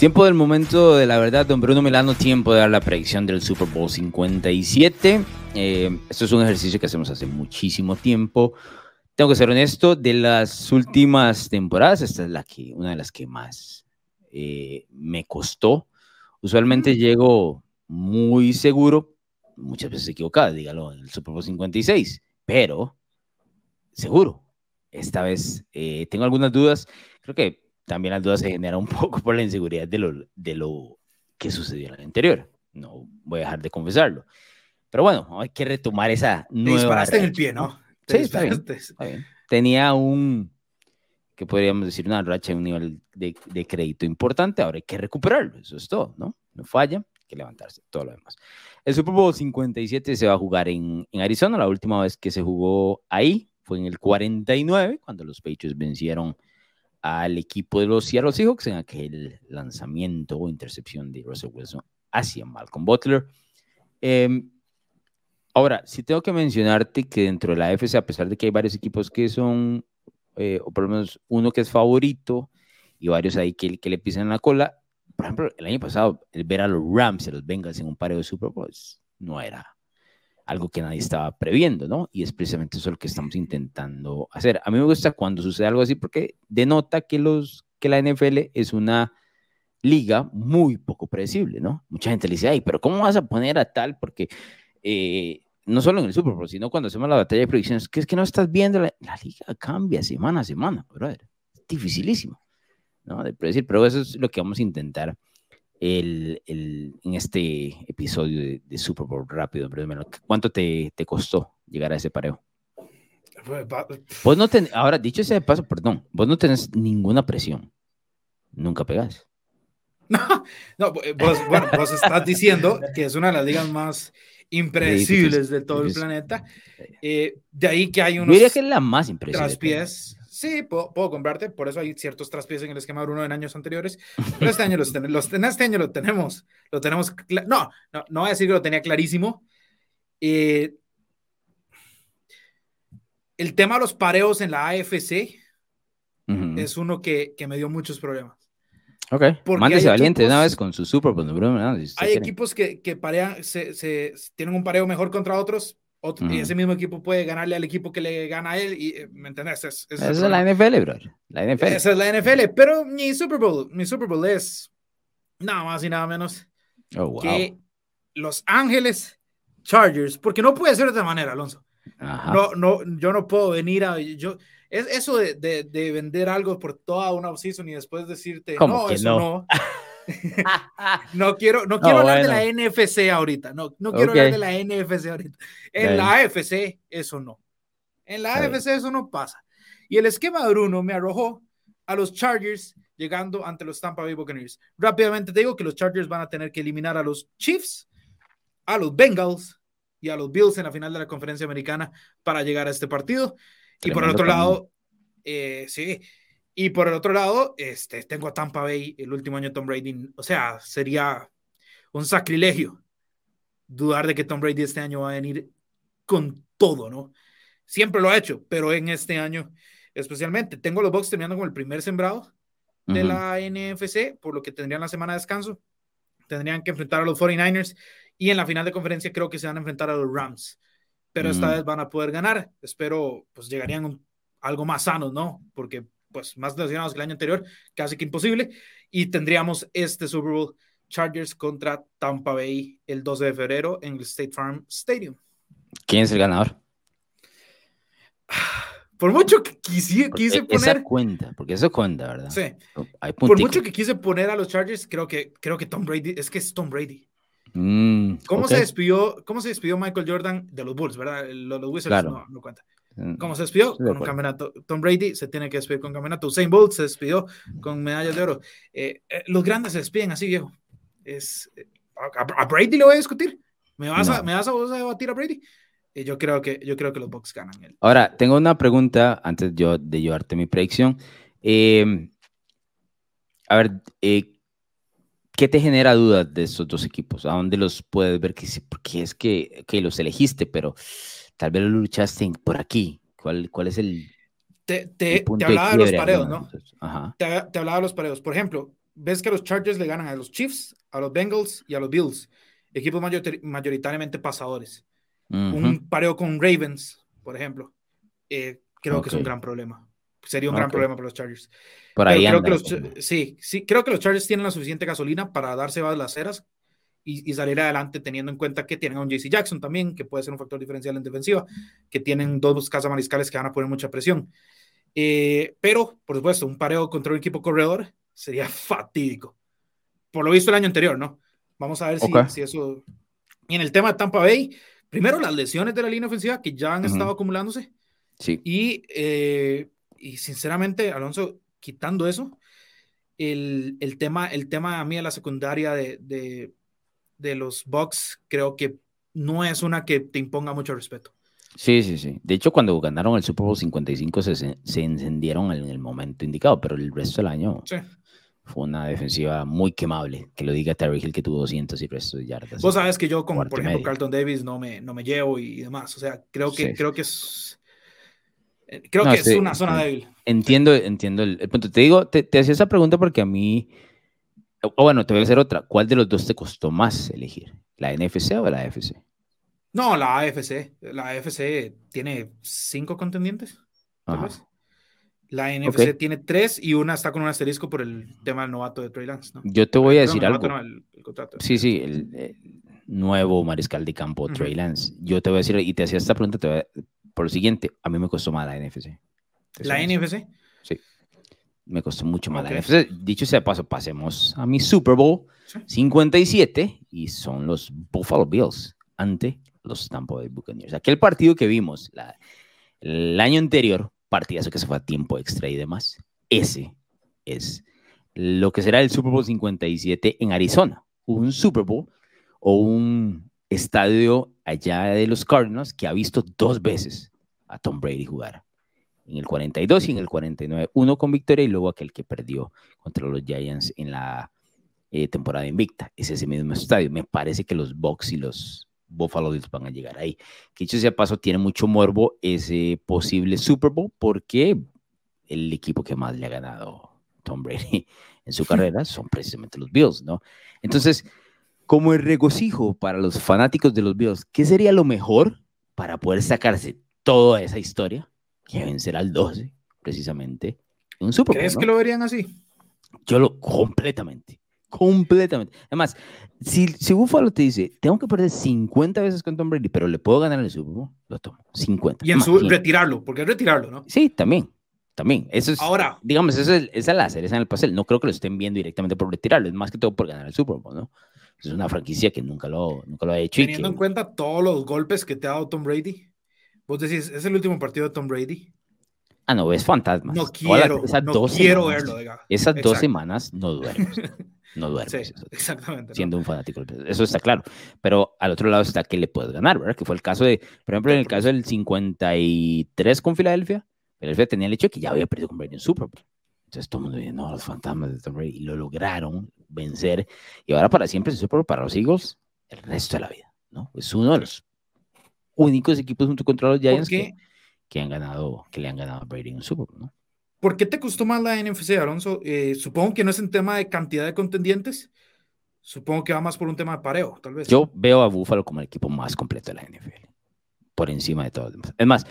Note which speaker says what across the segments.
Speaker 1: Tiempo del momento de la verdad, don Bruno Milano, tiempo de dar la predicción del Super Bowl 57. Eh, esto es un ejercicio que hacemos hace muchísimo tiempo. Tengo que ser honesto, de las últimas temporadas, esta es la que, una de las que más eh, me costó. Usualmente llego muy seguro, muchas veces equivocado, dígalo, en el Super Bowl 56, pero seguro. Esta vez eh, tengo algunas dudas. Creo que también las dudas se generan un poco por la inseguridad de lo, de lo que sucedió en el anterior. No voy a dejar de confesarlo. Pero bueno, hay que retomar esa nueva.
Speaker 2: Te disparaste en el pie, ¿no?
Speaker 1: Sí, está bien, Tenía un, que podríamos decir, una racha, un nivel de, de, crédito importante. Ahora hay que recuperarlo. Eso es todo, ¿no? No falla, hay que levantarse, todo lo demás. El Super Bowl 57 se va a jugar en, en Arizona. La última vez que se jugó ahí fue en el 49, cuando los Patriots vencieron al equipo de los Seattle Seahawks en aquel lanzamiento o intercepción de Russell Wilson hacia Malcolm Butler. Em, ahora, si tengo que mencionarte que dentro de la AFC, a pesar de que hay varios equipos que son, eh, o por lo menos uno que es favorito y varios ahí que, le pisan la cola, por ejemplo, el año pasado, el ver a los Rams y los Bengals en un pareo de Super Bowl no era algo que nadie estaba previendo, ¿no? Y es precisamente eso lo que estamos intentando hacer. A mí me gusta cuando sucede algo así porque denota que, los, que la NFL es una liga muy poco predecible, ¿no? Mucha gente le dice, ay, pero ¿cómo vas a poner a tal? Porque eh, no solo en el Super Bowl, sino cuando hacemos la batalla de predicciones, que es que no estás viendo, la, la liga cambia semana a semana, brother. Es dificilísimo, ¿no? De predecir, pero eso es lo que vamos a intentar el, el, en este episodio de, Super Bowl rápido. ¿Cuánto te, te, costó llegar a ese pareo? Vos no ten, ahora, dicho ese paso, perdón, vos no tenés ninguna presión. Nunca pegás.
Speaker 2: No, no vos, bueno, vos estás diciendo que es una de las ligas más impredecibles de todo el planeta. Eh, de ahí que hay unos. Yo
Speaker 1: diría que es la más impredecible.
Speaker 2: Traspiés Sí, puedo, comprarte, por eso hay ciertos traspiés en el esquema Bruno en años anteriores, pero este año los, los este año lo tenemos, lo tenemos, no, no, no voy a decir que lo tenía clarísimo. Eh, el tema de los pareos en la AFC es uno que, que, me dio muchos problemas.
Speaker 1: Ok, mándese valiente una vez con su Super Bowl, Bruno.
Speaker 2: hay equipos que, que parean, se, se, tienen un pareo mejor contra otros, y ese mismo equipo puede ganarle al equipo que le gana a él, y, eh, ¿me entiendes?
Speaker 1: Es, Esa es la NFL, bro. La NFL.
Speaker 2: Esa es la NFL, pero mi Super Bowl, mi Super Bowl es nada más y nada menos oh, que Los Ángeles Chargers, porque no puede ser de otra manera, Alonso. No, no, yo no puedo venir a. Yo, es eso de, de, de vender algo por toda una season y después decirte, no, eso no. no quiero, no quiero hablar de la NFC ahorita. No, no quiero hablar de la NFC ahorita. En la AFC, eso no. En la AFC, eso no pasa. Y el esquema de Bruno me arrojó a los Chargers llegando ante los Tampa Bay Buccaneers. Rápidamente te digo que los Chargers van a tener que eliminar a los Chiefs, a los Bengals y a los Bills en la final de la conferencia americana para llegar a este partido. y por el otro lado, eh, sí, y por el otro lado, este, tengo a Tampa Bay el último año Tom Brady. O sea, sería un sacrilegio dudar de que Tom Brady este año va a venir con todo, ¿no? Siempre lo ha hecho, pero en este año especialmente. Tengo los Bucks terminando con el primer sembrado de la NFC, por lo que tendrían la semana de descanso. Tendrían que enfrentar a los 49ers y en la final de conferencia creo que se van a enfrentar a los Rams. Pero esta vez van a poder ganar. Espero, pues llegarían algo más sanos, ¿no? Porque pues más lesionados que el año anterior, casi que imposible. Y tendríamos este Super Bowl Chargers contra Tampa Bay el 12 de febrero en el State Farm Stadium.
Speaker 1: ¿Quién es el ganador?
Speaker 2: Por mucho que quise, quise poner.
Speaker 1: Esa cuenta, porque eso cuenta, ¿verdad?
Speaker 2: Sí. Por mucho que quise poner a los Chargers, creo que, creo que Tom Brady, es que es Tom Brady.
Speaker 1: Mm,
Speaker 2: ¿Cómo, se despidió, ¿Cómo se despidió Michael Jordan de los Bulls, verdad? Los, los Wizards no, no cuenta. ¿Cómo se despidió? con un campeonato. Tom Brady se tiene que despedir con campeonato. Usain Bolt se despidió con medallas de oro. Eh, eh, los grandes se despiden así, viejo. Es, eh, a, Brady le voy a discutir. ¿Me vas, a, ¿me vas a, debatir a Brady? yo, creo que, yo creo que los Bucks ganan.
Speaker 1: Ahora, tengo una pregunta antes yo de llevarte mi predicción. a ver, ¿qué te genera dudas de estos dos equipos? ¿A dónde los puedes ver? Porque es que, que los elegiste, pero tal vez lo luchaste por aquí. ¿Cuál, cuál es el,
Speaker 2: te, te, te hablaba de, los pareos, ¿no? Te, te, hablaba de los pareos. Por ejemplo, ves que los Chargers le ganan a los Chiefs, a los Bengals y a los Bills, equipos mayoritariamente pasadores. Un pareo con Ravens, por ejemplo, eh, creo que es un gran problema. Sería un gran problema para los Chargers. Por ahí creo que los, sí, sí, creo que los Chargers tienen la suficiente gasolina para darse las ceras y, salir adelante teniendo en cuenta que tienen a un JC Jackson también, que puede ser un factor diferencial en defensiva, que tienen dos casas mariscales que van a poner mucha presión. Eh, pero, por supuesto, un pareo contra un equipo corredor sería fatídico. Por lo visto el año anterior, ¿no? Vamos a ver si, eso... Y en el tema de Tampa Bay, primero las lesiones de la línea ofensiva que ya han estado acumulándose.
Speaker 1: Sí.
Speaker 2: Y, eh, y sinceramente, Alonso, quitando eso, el, el, tema, el tema a mí de la secundaria de, de, de los Bucks creo que no es una que te imponga mucho respeto.
Speaker 1: Sí, sí, sí. De hecho, cuando ganaron el Super Bowl 55 se, se encendieron en el momento indicado, pero el resto del año fue una defensiva muy quemable. Que lo diga Terry Hill que tuvo 200 y resto de yardas.
Speaker 2: Vos sabes que yo, como por ejemplo Carlton Davis, no me, no me llevo y demás. O sea, creo que, creo que es. Eh, creo que es una zona débil.
Speaker 1: Entiendo, entiendo el, punto. Te digo, te, te hacía esa pregunta porque a mí. O bueno, te voy a hacer otra. ¿Cuál de los dos te costó más elegir? ¿La NFC o la AFC?
Speaker 2: No, la AFC. La AFC tiene cinco contendientes. La NFC tiene tres y una está con un asterisco por el tema del novato de Trey Lance.
Speaker 1: Yo te voy a decir algo. sí, sí, el, nuevo mariscal de campo, Trey Lance. Yo te voy a decir, y te hacía esta pregunta por lo siguiente, a mí me costó más la NFC.
Speaker 2: ¿La NFC?
Speaker 1: Sí. Me costó mucho más la NFC. Dicho sea paso, pasemos a mi Super Bowl 57 y son los Buffalo Bills ante los Tampa Bay Buccaneers. Aquel partido que vimos el año anterior, partidazo que se fue a tiempo extra y demás, ese es lo que será el Super Bowl 57 en Arizona. Un Super Bowl o un estadio allá de los Cardinals que ha visto dos veces a Tom Brady jugar. En el 42 y en el 49, uno con victoria y luego aquel que perdió contra los Giants en la eh, temporada invicta. Es ese mismo estadio. Me parece que los Bucks y los Buffalo Bills van a llegar ahí. Que dicho sea paso, tiene mucho morbo ese posible Super Bowl porque el equipo que más le ha ganado Tom Brady en su carrera son precisamente los Bills, ¿no? Entonces, como el regocijo para los fanáticos de los Bills, ¿qué sería lo mejor para poder sacarse toda esa historia? Que vencer al 12, precisamente, en un Super
Speaker 2: Bowl. ¿Crees que lo verían así?
Speaker 1: Yo lo completamente. Completamente. Además, si, si Buffalo te dice, tengo que perder 50 veces con Tom Brady, pero le puedo ganar el Super Bowl, lo tomo. 50.
Speaker 2: Y en su retirarlo, porque es retirarlo, ¿no?
Speaker 1: Sí, también. También. Eso es, Ahora, digamos, eso es, esa la cereza en el pastel. No creo que lo estén viendo directamente por retirarlo, es más que todo por ganar el Super Bowl, ¿no? Es una franquicia que nunca lo, nunca lo ha hecho.
Speaker 2: Teniendo en cuenta todos los golpes que te ha dado Tom Brady, vos decís, es el último partido de Tom Brady.
Speaker 1: Ah, no, es fantasma.
Speaker 2: No quiero, no quiero verlo.
Speaker 1: Esas dos semanas no duermes. no duermes.
Speaker 2: exactamente.
Speaker 1: Siendo un fanático. Eso está claro. Pero al otro lado está que le puedes ganar, ¿verdad? Que fue el caso de, por ejemplo, en el caso del 53 con Filadelfia, Filadelfia tenía el hecho de que ya había perdido con Brady en Super Bowl. Entonces todo el mundo dice, no, los fantasmas de Tom Brady. Y lo lograron vencer. Y ahora para siempre es Super Bowl para los Eagles el resto de la vida, ¿no? Es uno de los únicos equipos junto contra los Giants que, que, han ganado, que le han ganado a Brady en un Super Bowl, ¿no?
Speaker 2: ¿Por qué te costó más la NFC, Alonso? Eh, supongo que no es en tema de cantidad de contendientes. Supongo que va más por un tema de pareo, tal vez.
Speaker 1: Yo veo a Buffalo como el equipo más completo de la NFL, por encima de todo. Es más,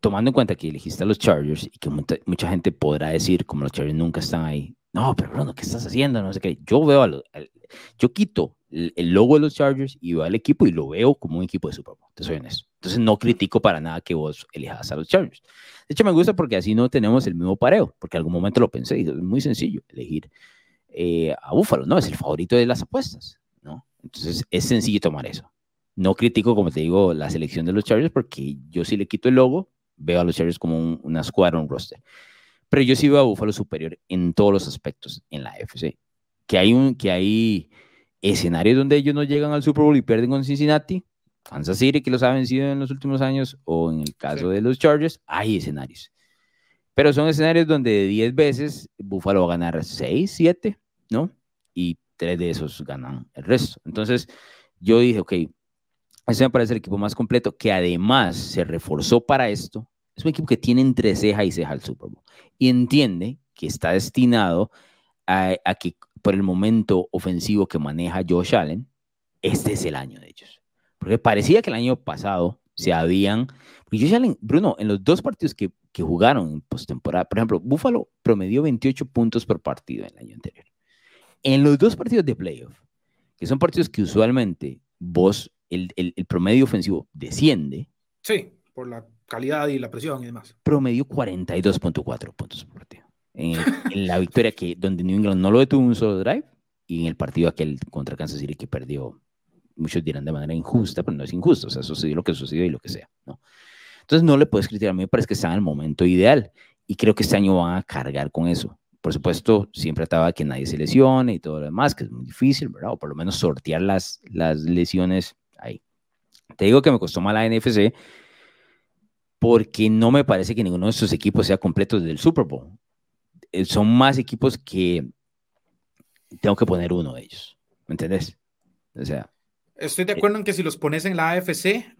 Speaker 1: tomando en cuenta que elegiste a los Chargers y que mucha, gente podrá decir, como los Chargers nunca están ahí, no, pero Bruno, ¿qué estás haciendo? No sé qué. Yo veo a los, yo quito el, logo de los Chargers y veo al equipo y lo veo como un equipo de Super Bowl. Te soy honesto. Entonces no critico para nada que vos elijas a los Chargers. De hecho, me gusta porque así no tenemos el mismo pareo, porque en algún momento lo pensé y es muy sencillo elegir eh, a Búfalo, ¿no? Es el favorito de las apuestas, ¿no? Entonces es sencillo tomar eso. No critico, como te digo, la selección de los Chargers porque yo sí le quito el logo, veo a los Chargers como un, una escuadra, un roster. Pero yo sí veo a Búfalo superior en todos los aspectos en la FC. Que hay, un, que hay escenarios donde ellos no llegan al Super Bowl y pierden con Cincinnati, Kansas City, que los ha vencido en los últimos años, o en el caso de los Chargers, hay escenarios. Pero son escenarios donde de 10 veces Buffalo va a ganar 6, 7, ¿no? Y 3 de esos ganan el resto. Entonces, yo dije, ok, ese me parece el equipo más completo, que además se reforzó para esto. Es un equipo que tiene entre ceja y ceja el Super Bowl. Y entiende que está destinado a, que por el momento ofensivo que maneja Josh Allen, este es el año de ellos. Porque parecía que el año pasado se habían... Josh Allen, Bruno, en los dos partidos que, que jugaron en postemporada, por ejemplo, Buffalo promedió 28 puntos por partido en el año anterior. En los dos partidos de playoff, que son partidos que usualmente vos, el, el, el promedio ofensivo desciende.
Speaker 2: Sí, por la calidad y la presión y demás.
Speaker 1: Promedio 42.4 puntos por partido. En, la victoria que, donde New England no lo detuvo un solo drive y en el partido aquel contra Kansas City que perdió, muchos dirán de manera injusta, pero no es injusto, o sea, sucedió lo que sucedió y lo que sea, ¿no? Entonces no le puedes criticar, a mí me parece que está en el momento ideal y creo que este año van a cargar con eso. Por supuesto, siempre estaba que nadie se lesione y todo lo demás, que es muy difícil, ¿verdad? O por lo menos sortear las, las lesiones ahí. Te digo que me costó mal la NFC porque no me parece que ninguno de estos equipos sea completo desde el Super Bowl. Eh, son más equipos que tengo que poner uno de ellos. ¿Me entendés? O sea.
Speaker 2: Estoy de acuerdo en que si los pones en la AFC,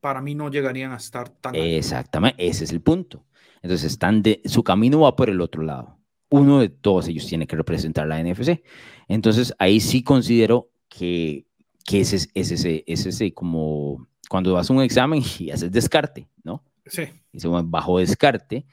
Speaker 2: para mí no llegarían a estar tan.
Speaker 1: Exactamente, ese es el punto. Entonces, están de, su camino va por el otro lado uno de todos ellos tiene que representar la NFC. Entonces, ahí sí considero que, que ese, es ese, ese como cuando vas a un examen y haces descarte, ¿no?
Speaker 2: Sí.
Speaker 1: Y se bajo descarte.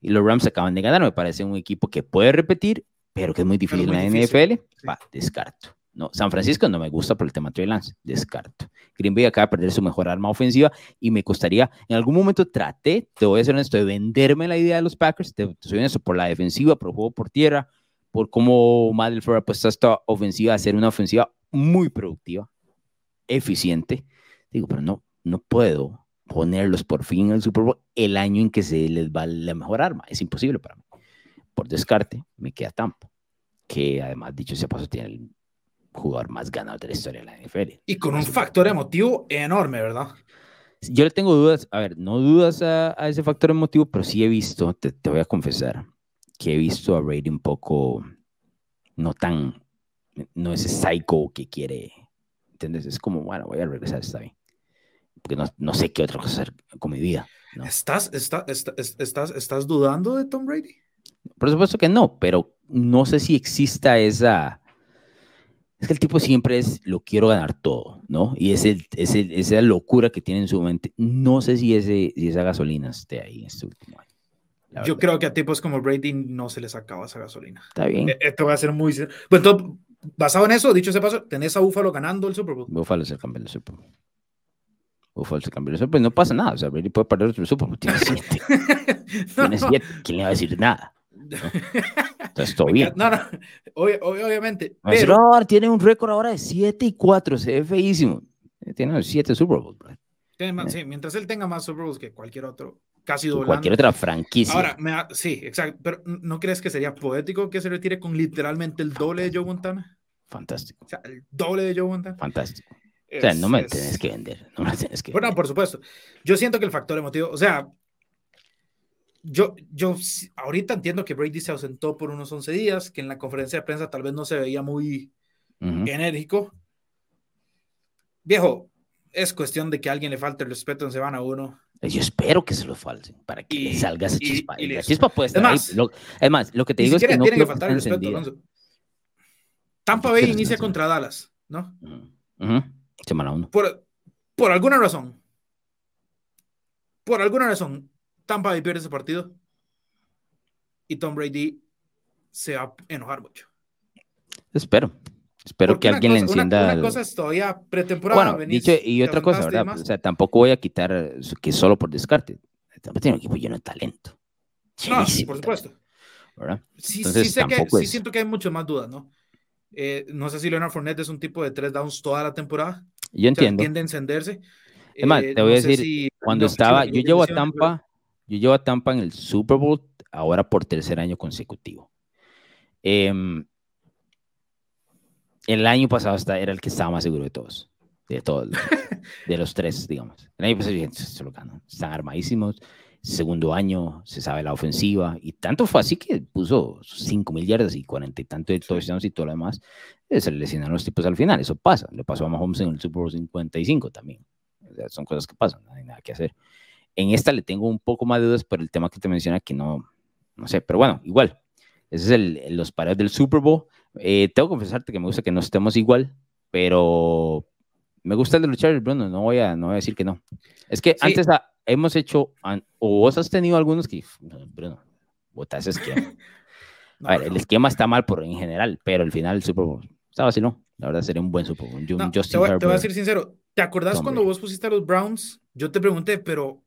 Speaker 1: Y los Rams acaban de ganar. Me parece un equipo que puede repetir, pero que es muy difícil en la NFL. Va, descarto. No, San Francisco no me gusta por el tema Trey Lance, descarto. Green Bay acaba de perder su mejor arma ofensiva y me costaría, en algún momento traté, te voy a ser honesto, de venderme la idea de los Packers, te, soy honesto, por la defensiva, por el juego por tierra, por cómo Madel ha puesto esta ofensiva a ser una ofensiva muy productiva, eficiente. Digo, pero no, no puedo ponerlos por fin en el Super Bowl el año en que se les va la mejor arma. Es imposible para mí. Por descarte, me queda Tampa, que además, dicho sea paso, tiene el jugador más ganador de la historia de la NFL.
Speaker 2: Y con un factor emotivo enorme, ¿verdad?
Speaker 1: Yo le tengo dudas, a ver, no dudas a, ese factor emotivo, pero sí he visto, te, voy a confesar, que he visto a Brady un poco no tan, no ese psycho que quiere, ¿entiendes? Es como, bueno, voy a regresar, está bien. Porque no, no sé qué otra cosa hacer con mi vida.
Speaker 2: ¿Estás, está, estás, ¿Estás dudando de Tom Brady?
Speaker 1: Por supuesto que no, pero no sé si exista esa es que el tipo siempre es, lo quiero ganar todo, ¿no? Y es, el, es el, esa locura que tiene en su mente. No sé si, ese, si esa gasolina esté ahí en este último año.
Speaker 2: Yo creo que a tipos como Brady no se les acaba esa gasolina.
Speaker 1: Está bien. E,
Speaker 2: esto va a ser muy... Pues entonces, basado en eso, dicho ese paso, tenés a Búfalo ganando el Super Bowl.
Speaker 1: Búfalo es el campeón del Super Bowl. Búfalo es el campeón del Super Bowl. No pasa nada. O sea, Brady puede perder el Super Bowl. Tiene siete. Tiene siete. ¿Quién le va a decir nada? Entonces, todo bien.
Speaker 2: No, no, obviamente.
Speaker 1: Pero... tiene un récord ahora de 7 y 4, se ve feísimo. Tiene 7 Super Bowls.
Speaker 2: sí, mientras él tenga más Super Bowls que cualquier otro, casi doblando.
Speaker 1: Cualquier otra franquicia.
Speaker 2: Ahora, me sí, exacto. Pero ¿no crees que sería poético que se retire con literalmente el doble de Joe Montana?
Speaker 1: Fantástico.
Speaker 2: O sea, el doble de Joe Montana.
Speaker 1: Fantástico. O sea, no me tienes que vender. No me tienes que
Speaker 2: Bueno, por supuesto. Yo siento que el factor emotivo, o sea, yo, yo ahorita entiendo que Brady se ausentó por unos 11 días, que en la conferencia de prensa tal vez no se veía muy enérgico. Viejo, es cuestión de que a alguien le falte el respeto en semana uno.
Speaker 1: Yo espero que se lo falten para que salga esa chispa. Y, la chispa puede estar es más, es más, lo que te digo es que no tiene que faltar el respeto.
Speaker 2: Tampa Bay inicia contra Dallas, ¿no?
Speaker 1: Semana uno.
Speaker 2: Por, por alguna razón, por alguna razón, Tampa Bay pierde ese partido y Tom Brady se va a enojar mucho.
Speaker 1: Espero. Espero que alguien le encienda.
Speaker 2: Una, cosa es todavía pretemporada.
Speaker 1: Bueno, dicho, y otra cosa, ¿verdad? O sea, tampoco voy a quitar que solo por descarte. Tampa tiene un equipo lleno de talento.
Speaker 2: No, por supuesto.
Speaker 1: ¿verdad?
Speaker 2: Sí, sí, sé que, sí siento que hay muchas más dudas, ¿no? Eh, no sé si Leonard Fournette es un tipo de tres downs toda la temporada.
Speaker 1: Yo entiendo.
Speaker 2: tiende a encenderse.
Speaker 1: Es más, te voy a decir, cuando estaba, yo llevo a Tampa, yo llevo a Tampa en el Super Bowl ahora por tercer año consecutivo. Em, el año pasado era el que estaba más seguro de todos, de todos, de los tres, digamos. El año pasado se lo están armadísimos. Segundo año se sabe la ofensiva y tanto fue así que puso 5 mil yardas y 40 y tanto de touchdowns y todo lo demás. Eh, se le lesionaron los tipos al final, eso pasa. Le pasó a Mahomes en el Super Bowl 55 también. son cosas que pasan, no hay nada que hacer. En esta le tengo un poco más de dudas por el tema que te menciona que no, no sé, pero bueno, igual. Ese es el, los pareos del Super Bowl. Eh, tengo que confesarte que me gusta que no estemos igual, pero me gusta el de los Chargers, Bruno. No voy a, no voy a decir que no. Es que antes hemos hecho, o vos has tenido algunos que, Bruno, botas esquema. a ver, el esquema está mal por en general, pero al final el Super Bowl, ¿sabes si no? La verdad sería un buen Super Bowl.
Speaker 2: No, te, voy, a decir sincero, ¿te acordás cuando vos pusiste a los Browns? Yo te pregunté, pero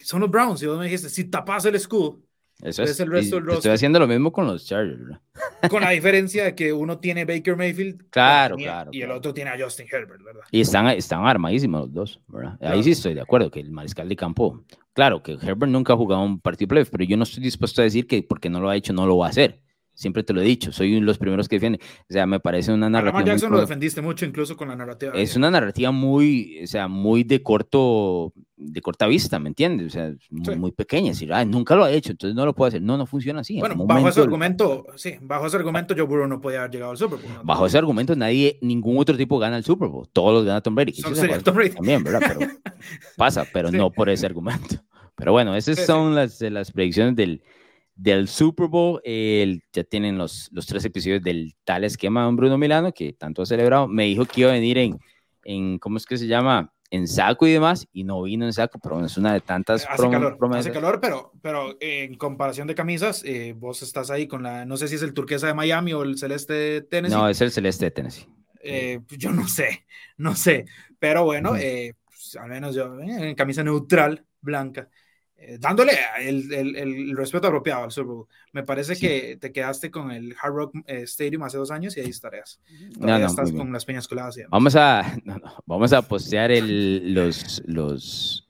Speaker 2: son los Browns y vos me dijiste, si tapas el escudo,
Speaker 1: eso es, el resto del Estoy haciendo lo mismo con los Chargers.
Speaker 2: Con la diferencia de que uno tiene Baker Mayfield
Speaker 1: claro, claro,
Speaker 2: y el otro tiene a Justin Herbert, ¿verdad?
Speaker 1: Y están, están armadísimos los dos, ¿verdad? Ahí sí estoy de acuerdo que el mariscal de campo, claro que Herbert nunca ha jugado un partido playoff, pero yo no estoy dispuesto a decir que porque no lo ha hecho no lo va a hacer. Siempre te lo he dicho, soy uno de los primeros que defiende. O sea, me parece una narrativa.
Speaker 2: Jackson lo defendiste mucho, incluso con la narrativa.
Speaker 1: Es una narrativa muy, o sea, muy de corto, de corta vista, ¿me entiendes? O sea, muy, pequeña. Decir, ah, nunca lo ha hecho, entonces no lo puede hacer. No, no funciona así.
Speaker 2: Bueno, bajo ese argumento, sí, bajo ese argumento, Joe Burrow no podía haber llegado al Super Bowl.
Speaker 1: Bajo ese argumento, nadie, ningún otro tipo gana el Super Bowl. Todos los gana Tom Brady. Tom Brady. También, ¿verdad? Pero pasa, pero no por ese argumento. Pero bueno, esas son las, las predicciones del del Super Bowl. ya tienen los, los tres episodios del tal esquema de Bruno Milano, que tanto ha celebrado. Me dijo que iba a venir en, en ¿cómo es que se llama? En saco y demás, y no vino en saco, pero es una de tantas
Speaker 2: hace calor, Hace calor, pero, pero en comparación de camisas, eh, vos estás ahí con la, no sé si es el turquesa de Miami o el celeste de Tennessee.
Speaker 1: No, es el celeste de Tennessee.
Speaker 2: Eh, pues yo no sé, no sé, pero bueno, eh, pues, al menos yo en camisa neutral, blanca. Eh, dándole el, el, el, respeto apropiado al Super Bowl. Me parece que te quedaste con el Hard Rock eh, Stadium hace dos años y ahí estarías. Todavía estás con las peñas coladas.
Speaker 1: Vamos a, vamos a postear los, los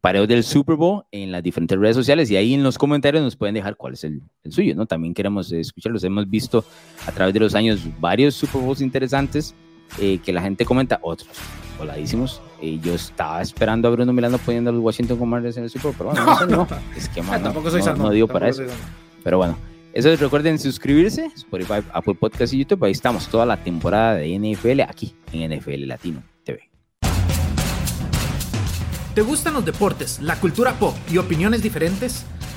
Speaker 1: pareos del Super Bowl en las diferentes redes sociales y ahí en los comentarios nos pueden dejar cuál es el, el suyo, ¿no? También queremos escucharlos. Hemos visto a través de los años varios Super Bowls interesantes eh, que la gente comenta, otros voladísimos. Y yo estaba esperando a Bruno Milano poniendo a los Washington Commanders en el Super Bowl, pero bueno, no, Es que no, tampoco soy no, digo para eso. Pero bueno, eso es, recuerden suscribirse, Spotify, Apple Podcast y YouTube. Ahí estamos toda la temporada de NFL aquí en NFL Latino TV.
Speaker 2: ¿Te gustan los deportes, la cultura pop y opiniones diferentes?